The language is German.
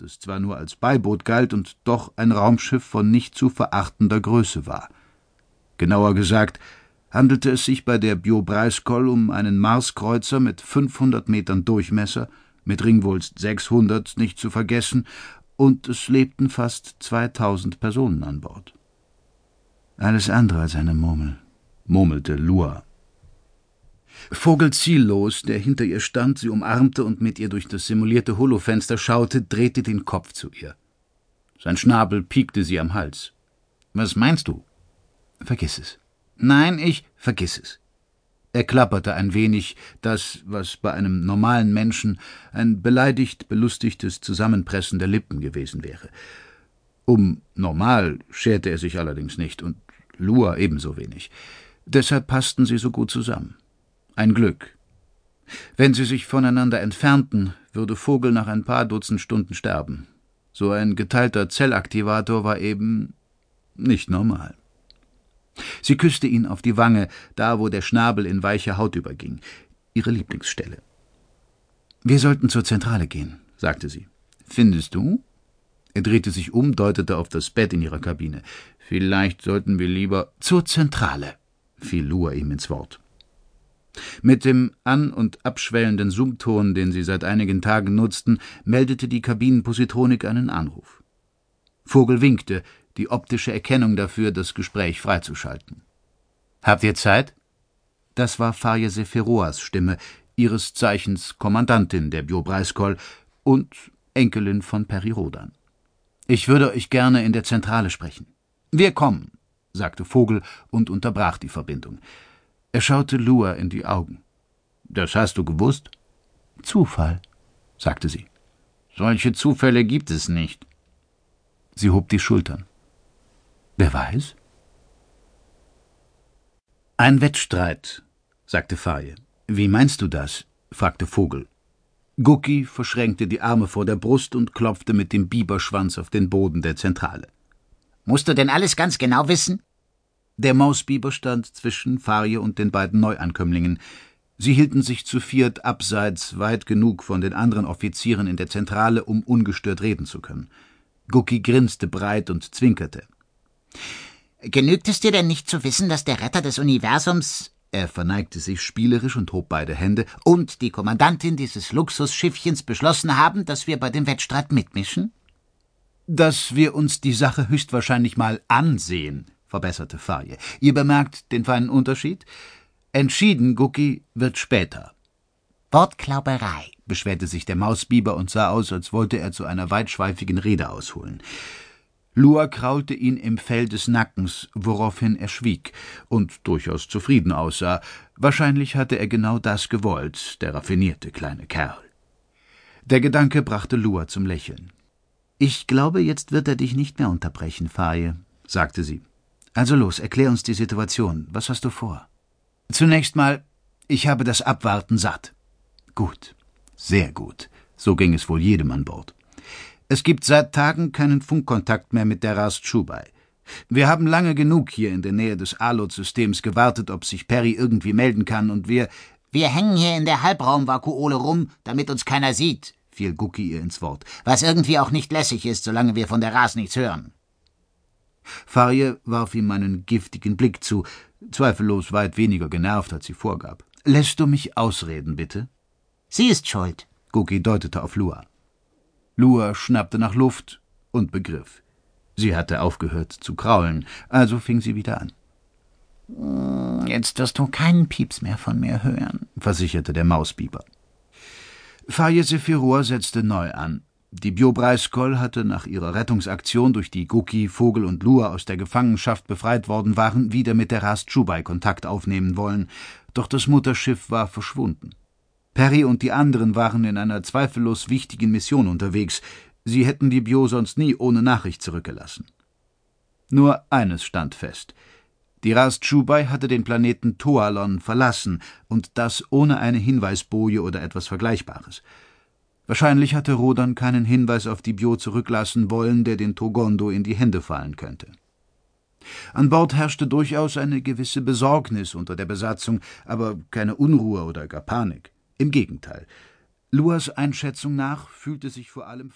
das zwar nur als Beiboot galt und doch ein Raumschiff von nicht zu verachtender Größe war. Genauer gesagt handelte es sich bei der Biobreiskoll um einen Marskreuzer mit 500 Metern Durchmesser, mit Ringwulst 600 nicht zu vergessen, und es lebten fast 2000 Personen an Bord. Alles andere als eine Murmel, murmelte Lua. Vogel ziellos, der hinter ihr stand, sie umarmte und mit ihr durch das simulierte Holofenster schaute, drehte den Kopf zu ihr. Sein Schnabel piekte sie am Hals. Was meinst du? Vergiss es. Nein, ich vergiss es. Er klapperte ein wenig, das, was bei einem normalen Menschen ein beleidigt belustigtes Zusammenpressen der Lippen gewesen wäre. Um normal scherte er sich allerdings nicht und Lua ebenso wenig. Deshalb passten sie so gut zusammen. Ein Glück. Wenn sie sich voneinander entfernten, würde Vogel nach ein paar Dutzend Stunden sterben. So ein geteilter Zellaktivator war eben nicht normal. Sie küsste ihn auf die Wange, da wo der Schnabel in weiche Haut überging, ihre Lieblingsstelle. Wir sollten zur Zentrale gehen, sagte sie. Findest du? Er drehte sich um, deutete auf das Bett in ihrer Kabine. Vielleicht sollten wir lieber zur Zentrale, fiel Lua ihm ins Wort. Mit dem an- und abschwellenden Summton, den sie seit einigen Tagen nutzten, meldete die Kabinenpositronik einen Anruf. Vogel winkte, die optische Erkennung dafür, das Gespräch freizuschalten. Habt ihr Zeit? Das war Faye Seferoas Stimme, ihres Zeichens Kommandantin der Biobreiskoll und Enkelin von Peri Rodan. Ich würde euch gerne in der Zentrale sprechen. Wir kommen, sagte Vogel und unterbrach die Verbindung. Er schaute Lua in die Augen. Das hast du gewusst? Zufall, sagte sie. Solche Zufälle gibt es nicht. Sie hob die Schultern. Wer weiß? Ein Wettstreit, sagte Faye. Wie meinst du das? fragte Vogel. Gucki verschränkte die Arme vor der Brust und klopfte mit dem Biberschwanz auf den Boden der Zentrale. Musst du denn alles ganz genau wissen? Der Mausbiber stand zwischen Farie und den beiden Neuankömmlingen. Sie hielten sich zu viert abseits weit genug von den anderen Offizieren in der Zentrale, um ungestört reden zu können. Gucki grinste breit und zwinkerte. Genügt es dir denn nicht zu wissen, dass der Retter des Universums er verneigte sich spielerisch und hob beide Hände. Und die Kommandantin dieses Luxusschiffchens beschlossen haben, dass wir bei dem Wettstreit mitmischen? Dass wir uns die Sache höchstwahrscheinlich mal ansehen, verbesserte Faye. Ihr bemerkt den feinen Unterschied? Entschieden, Gucki, wird später. Wortklauberei, beschwerte sich der Mausbiber und sah aus, als wollte er zu einer weitschweifigen Rede ausholen. Lua kraulte ihn im Fell des Nackens, woraufhin er schwieg und durchaus zufrieden aussah. Wahrscheinlich hatte er genau das gewollt, der raffinierte kleine Kerl. Der Gedanke brachte Lua zum Lächeln. Ich glaube, jetzt wird er dich nicht mehr unterbrechen, Faye, sagte sie. Also los, erklär uns die Situation. Was hast du vor? Zunächst mal, ich habe das Abwarten satt. Gut, sehr gut. So ging es wohl jedem an Bord. Es gibt seit Tagen keinen Funkkontakt mehr mit der Rast Schubai. Wir haben lange genug hier in der Nähe des Alot-Systems gewartet, ob sich Perry irgendwie melden kann, und wir. Wir hängen hier in der Halbraumvakuole rum, damit uns keiner sieht, fiel Gucki ihr ins Wort, was irgendwie auch nicht lässig ist, solange wir von der Ras nichts hören. Farie warf ihm einen giftigen Blick zu, zweifellos weit weniger genervt, als sie vorgab. Lässt du mich ausreden, bitte? Sie ist schuld. Gucki deutete auf Lua. Lua schnappte nach Luft und begriff. Sie hatte aufgehört zu kraulen, also fing sie wieder an. Jetzt wirst du keinen Pieps mehr von mir hören, versicherte der Mausbiber. Faye Sephiror setzte neu an. Die Biobreiskoll hatte nach ihrer Rettungsaktion, durch die Guki, Vogel und Lua aus der Gefangenschaft befreit worden waren, wieder mit der Rast Chubai Kontakt aufnehmen wollen, doch das Mutterschiff war verschwunden. Perry und die anderen waren in einer zweifellos wichtigen Mission unterwegs. Sie hätten die Bio sonst nie ohne Nachricht zurückgelassen. Nur eines stand fest. Die Rast Chubai hatte den Planeten Toalon verlassen, und das ohne eine Hinweisboje oder etwas Vergleichbares. Wahrscheinlich hatte Rodan keinen Hinweis auf die Bio zurücklassen wollen, der den Togondo in die Hände fallen könnte. An Bord herrschte durchaus eine gewisse Besorgnis unter der Besatzung, aber keine Unruhe oder gar Panik. Im Gegenteil. Luas Einschätzung nach fühlte sich vor allem